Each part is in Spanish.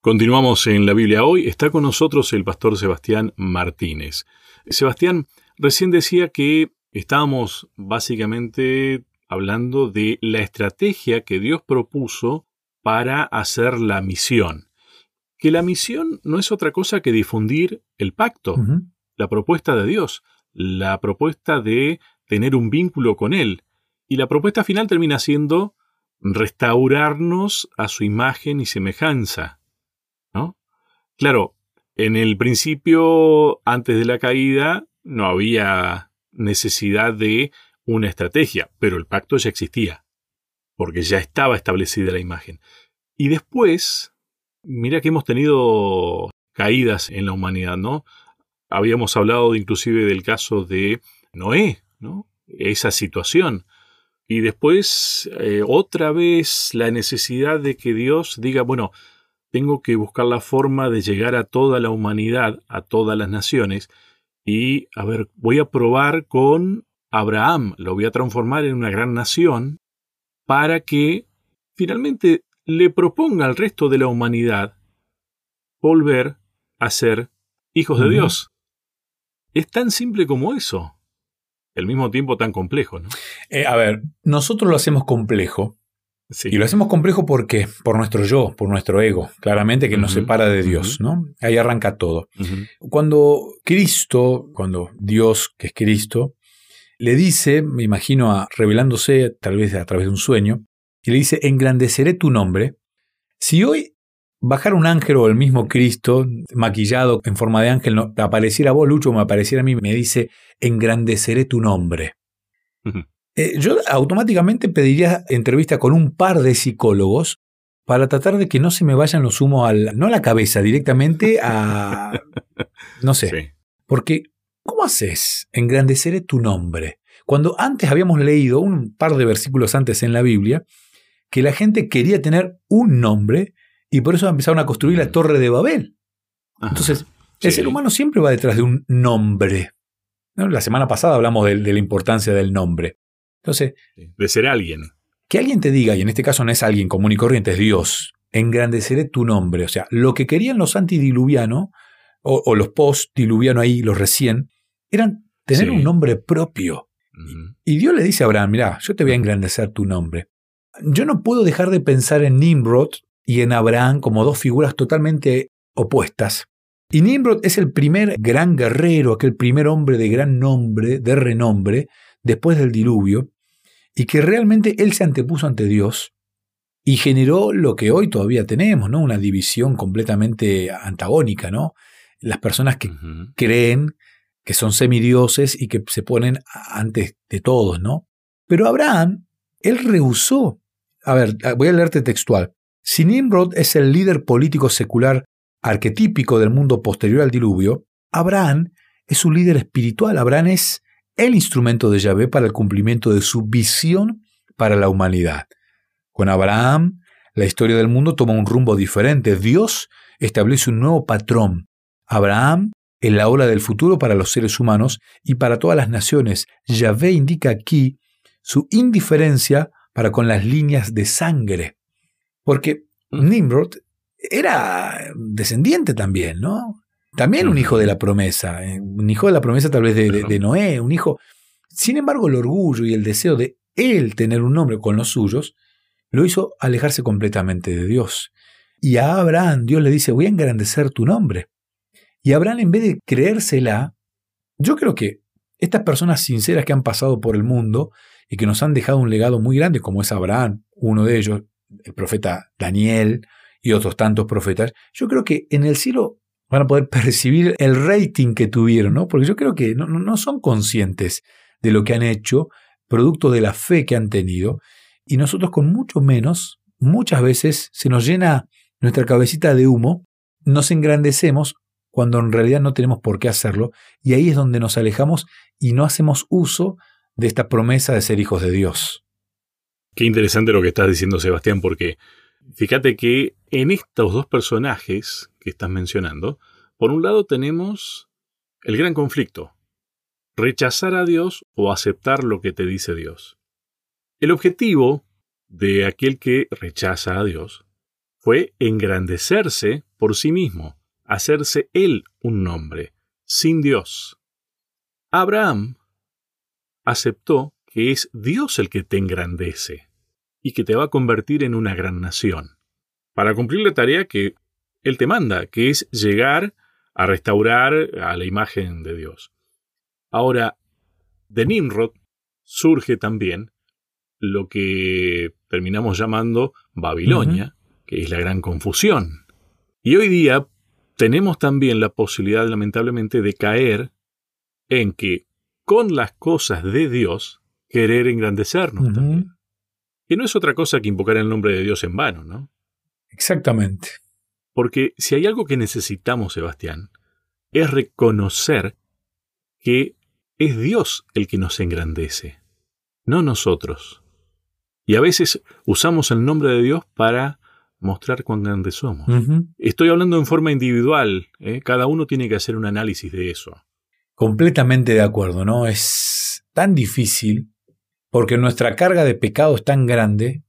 Continuamos en la Biblia hoy. Está con nosotros el pastor Sebastián Martínez. Sebastián, recién decía que estábamos básicamente hablando de la estrategia que Dios propuso para hacer la misión. Que la misión no es otra cosa que difundir el pacto, la propuesta de Dios, la propuesta de tener un vínculo con Él. Y la propuesta final termina siendo restaurarnos a su imagen y semejanza. Claro, en el principio, antes de la caída, no había necesidad de una estrategia, pero el pacto ya existía, porque ya estaba establecida la imagen. Y después, mira que hemos tenido caídas en la humanidad, ¿no? Habíamos hablado inclusive del caso de Noé, ¿no? Esa situación. Y después, eh, otra vez, la necesidad de que Dios diga, bueno, tengo que buscar la forma de llegar a toda la humanidad, a todas las naciones, y, a ver, voy a probar con Abraham, lo voy a transformar en una gran nación, para que finalmente le proponga al resto de la humanidad volver a ser hijos de Dios. Es tan simple como eso al mismo tiempo tan complejo, ¿no? Eh, a ver, nosotros lo hacemos complejo. Y lo hacemos complejo porque por nuestro yo, por nuestro ego, claramente que nos separa de Dios, ¿no? Ahí arranca todo. Cuando Cristo, cuando Dios, que es Cristo, le dice, me imagino a, revelándose tal vez a través de un sueño, y le dice, engrandeceré tu nombre. Si hoy bajar un ángel o el mismo Cristo, maquillado en forma de ángel, no, apareciera a vos, Lucho, me apareciera a mí, me dice, engrandeceré tu nombre. Eh, yo automáticamente pediría entrevista con un par de psicólogos para tratar de que no se me vayan los humos al, no a la cabeza, directamente a... no sé. Porque, ¿cómo haces? Engrandeceré tu nombre. Cuando antes habíamos leído, un par de versículos antes en la Biblia, que la gente quería tener un nombre y por eso empezaron a construir la Torre de Babel. Entonces, el ser humano siempre va detrás de un nombre. La semana pasada hablamos de, la importancia del nombre. Entonces, de ser alguien. Que alguien te diga, y en este caso no es alguien común y corriente, es Dios, engrandeceré tu nombre. O sea, lo que querían los antidiluvianos, o, o los post-diluvianos ahí, los recién, eran tener un nombre propio. Y Dios le dice a Abraham, mira, yo te voy a engrandecer tu nombre. Yo no puedo dejar de pensar en Nimrod y en Abraham como dos figuras totalmente opuestas. Y Nimrod es el primer gran guerrero, aquel primer hombre de gran nombre, de renombre, después del diluvio, y que realmente él se antepuso ante Dios y generó lo que hoy todavía tenemos, ¿no? Una división completamente antagónica, ¿no? Las personas que creen que son semidioses y que se ponen antes de todos, ¿no? Pero Abraham, él rehusó. A ver, voy a leerte textual. Si Nimrod es el líder político secular arquetípico del mundo posterior al diluvio, Abraham es su líder espiritual. Abraham es el instrumento de Yahvé para el cumplimiento de su visión para la humanidad. Con Abraham, la historia del mundo toma un rumbo diferente. Dios establece un nuevo patrón. Abraham es la ola del futuro para los seres humanos y para todas las naciones. Yahvé indica aquí su indiferencia para con las líneas de sangre. Porque Nimrod era descendiente también, ¿no? También un hijo de la promesa, eh, un hijo de la promesa tal vez de, Noé, un hijo. Sin embargo, el orgullo y el deseo de él tener un nombre con los suyos lo hizo alejarse completamente de Dios. Y a Abraham Dios le dice, voy a engrandecer tu nombre. Y Abraham en vez de creérsela, yo creo que estas personas sinceras que han pasado por el mundo y que nos han dejado un legado muy grande, como es Abraham, uno de ellos, el profeta Daniel y otros tantos profetas, yo creo que en el cielo van a poder percibir el rating que tuvieron, ¿no? Porque yo creo que no, no son conscientes de lo que han hecho, producto de la fe que han tenido, y nosotros con mucho menos, muchas veces se nos llena nuestra cabecita de humo, nos engrandecemos cuando en realidad no tenemos por qué hacerlo, y ahí es donde nos alejamos y no hacemos uso de esta promesa de ser hijos de Dios. Qué interesante lo que estás diciendo, Sebastián, porque fíjate que en estos dos personajes estás mencionando, por un lado tenemos el gran conflicto, rechazar a Dios o aceptar lo que te dice Dios. El objetivo de aquel que rechaza a Dios fue engrandecerse por sí mismo, hacerse él un nombre, sin Dios. Abraham aceptó que es Dios el que te engrandece y que te va a convertir en una gran nación, para cumplir la tarea que Él te manda, que es llegar a restaurar a la imagen de Dios. Ahora, de Nimrod surge también lo que terminamos llamando Babilonia, que es la gran confusión. Y hoy día tenemos también la posibilidad, lamentablemente, de caer en que con las cosas de Dios querer engrandecernos también. Que no es otra cosa que invocar el nombre de Dios en vano, ¿no? Exactamente. Porque si hay algo que necesitamos, Sebastián, es reconocer que es Dios el que nos engrandece, no nosotros. Y a veces usamos el nombre de Dios para mostrar cuán grandes somos. Estoy hablando en forma individual, ¿eh? cada uno tiene que hacer un análisis de eso. Completamente de acuerdo, ¿no? Es tan difícil porque nuestra carga de pecado es tan grande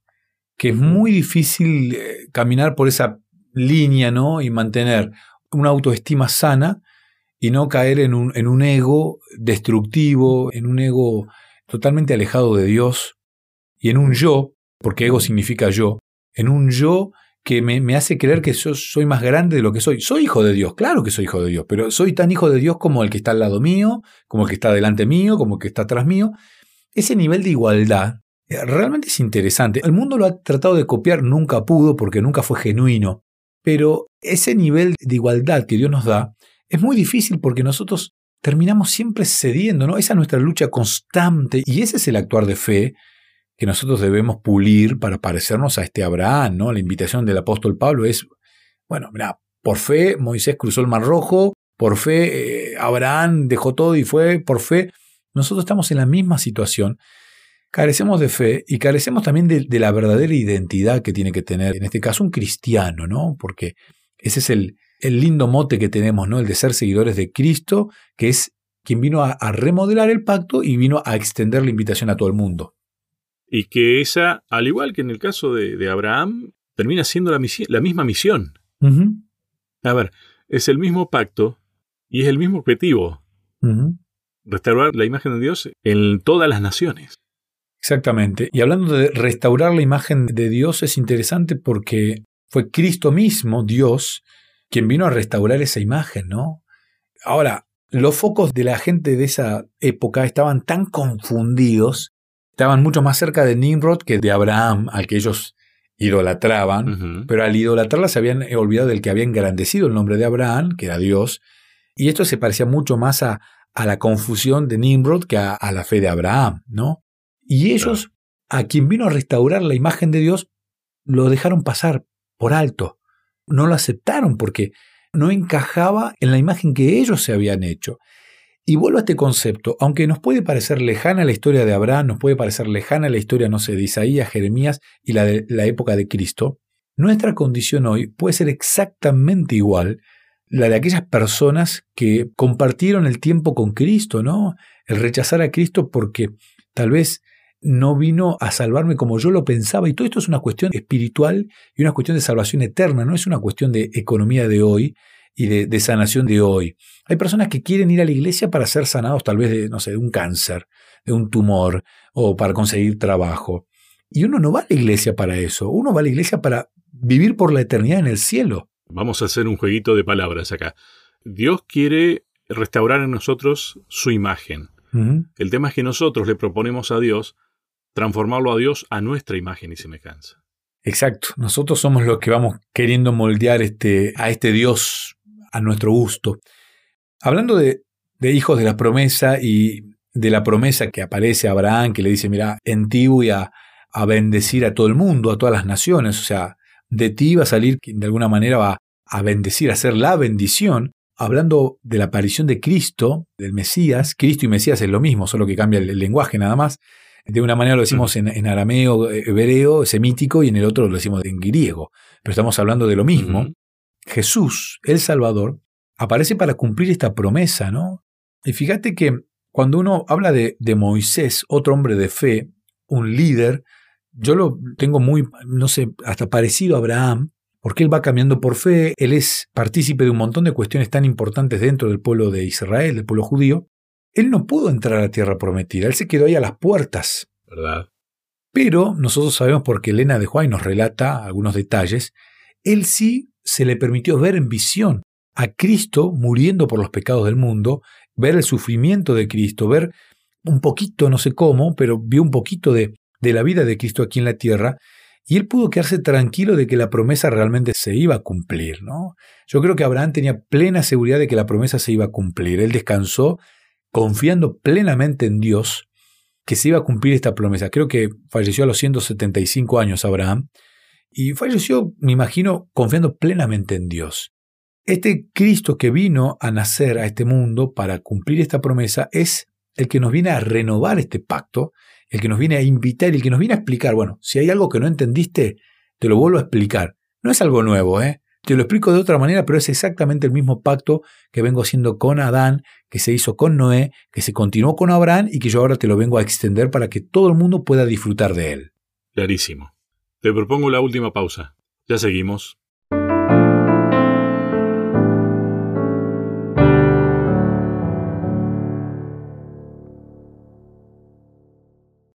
que es muy difícil eh, caminar por esa línea, ¿no? Y mantener una autoestima sana y no caer en un, en un ego destructivo, en un ego totalmente alejado de Dios y en un yo, porque ego significa yo, en un yo que me, me, hace creer que yo soy más grande de lo que soy. Soy hijo de Dios, claro que soy hijo de Dios, pero soy tan hijo de Dios como el que está al lado mío, como el que está delante mío, como el que está atrás mío. Ese nivel de igualdad eh, realmente es interesante. El mundo lo ha tratado de copiar, nunca pudo porque nunca fue genuino. Pero ese nivel de igualdad que Dios nos da es muy difícil porque nosotros terminamos siempre cediendo, ¿no? Esa es nuestra lucha constante y ese es el actuar de fe que nosotros debemos pulir para parecernos a este Abraham, ¿no? La invitación del apóstol Pablo es, bueno, mira, por fe Moisés cruzó el Mar Rojo, por fe eh, Abraham dejó todo y fue, por fe nosotros estamos en la misma situación. Carecemos de fe y carecemos también de, de la verdadera identidad que tiene que tener, en este caso, un cristiano, ¿no? Porque ese es el, el lindo mote que tenemos, ¿no? El de ser seguidores de Cristo, que es quien vino a, remodelar el pacto y vino a extender la invitación a todo el mundo. Y que esa, al igual que en el caso de, Abraham, termina siendo la, misma misión. A ver, es el mismo pacto y es el mismo objetivo restaurar la imagen de Dios en todas las naciones. Exactamente. Y hablando de restaurar la imagen de Dios es interesante porque fue Cristo mismo, Dios, quien vino a restaurar esa imagen, ¿no? Ahora, los focos de la gente de esa época estaban tan confundidos, estaban mucho más cerca de Nimrod que de Abraham, al que ellos idolatraban, pero al idolatrarla se habían olvidado del que había engrandecido el nombre de Abraham, que era Dios, y esto se parecía mucho más a, a la confusión de Nimrod que a, la fe de Abraham, ¿no? Y ellos, a quien vino a restaurar la imagen de Dios, lo dejaron pasar por alto. No lo aceptaron porque no encajaba en la imagen que ellos se habían hecho. Y vuelvo a este concepto, aunque nos puede parecer lejana la historia de Abraham, nos puede parecer lejana la historia, no sé, de Isaías, Jeremías y la de la época de Cristo, nuestra condición hoy puede ser exactamente igual la de aquellas personas que compartieron el tiempo con Cristo, ¿no? El rechazar a Cristo porque tal vez no vino a salvarme como yo lo pensaba. Y todo esto es una cuestión espiritual y una cuestión de salvación eterna, no es una cuestión de economía de hoy y de, sanación de hoy. Hay personas que quieren ir a la iglesia para ser sanados tal vez de, no sé, de un cáncer, de un tumor o para conseguir trabajo. Y uno no va a la iglesia para eso, uno va a la iglesia para vivir por la eternidad en el cielo. Vamos a hacer un jueguito de palabras acá. Dios quiere restaurar en nosotros su imagen. El tema es que nosotros le proponemos a Dios transformarlo a Dios a nuestra imagen y semejanza. Exacto. Nosotros somos los que vamos queriendo moldear este, a este Dios a nuestro gusto. Hablando de, hijos de la promesa y de la promesa que aparece a Abraham, que le dice, mira, en ti voy a, a bendecir a todo el mundo, a todas las naciones. O sea, de ti va a salir quien de alguna manera va a bendecir, a hacer la bendición. Hablando de la aparición de Cristo, del Mesías, Cristo y Mesías es lo mismo, solo que cambia el, lenguaje nada más. De una manera lo decimos en, arameo, hebreo, semítico, y en el otro lo decimos en griego. Pero estamos hablando de lo mismo. Jesús, el Salvador, aparece para cumplir esta promesa, ¿no? Y fíjate que cuando uno habla de, de Moisés, otro hombre de fe, un líder, yo lo tengo muy, no sé, hasta parecido a Abraham, porque él va cambiando por fe, él es partícipe de un montón de cuestiones tan importantes dentro del pueblo de Israel, del pueblo judío, él no pudo entrar a la tierra prometida, él se quedó ahí a las puertas. ¿Verdad? Pero nosotros sabemos porque Elena de Juárez nos relata algunos detalles, él sí se le permitió ver en visión a Cristo muriendo por los pecados del mundo, ver el sufrimiento de Cristo, ver un poquito, no sé cómo, pero vio un poquito de, de la vida de Cristo aquí en la tierra, y él pudo quedarse tranquilo de que la promesa realmente se iba a cumplir, ¿no? Yo creo que Abraham tenía plena seguridad de que la promesa se iba a cumplir. Él descansó confiando plenamente en Dios que se iba a cumplir esta promesa. Creo que falleció a los 175 años Abraham y falleció, me imagino, confiando plenamente en Dios. Este Cristo que vino a nacer a este mundo para cumplir esta promesa es el que nos viene a renovar este pacto, el que nos viene a invitar el que nos viene a explicar, bueno, si hay algo que no entendiste, te lo vuelvo a explicar. No es algo nuevo, ¿eh? Te lo explico de otra manera, pero es exactamente el mismo pacto que vengo haciendo con Adán, que se hizo con Noé, que se continuó con Abraham y que yo ahora te lo vengo a extender para que todo el mundo pueda disfrutar de él. Clarísimo. Te propongo la última pausa. Ya seguimos.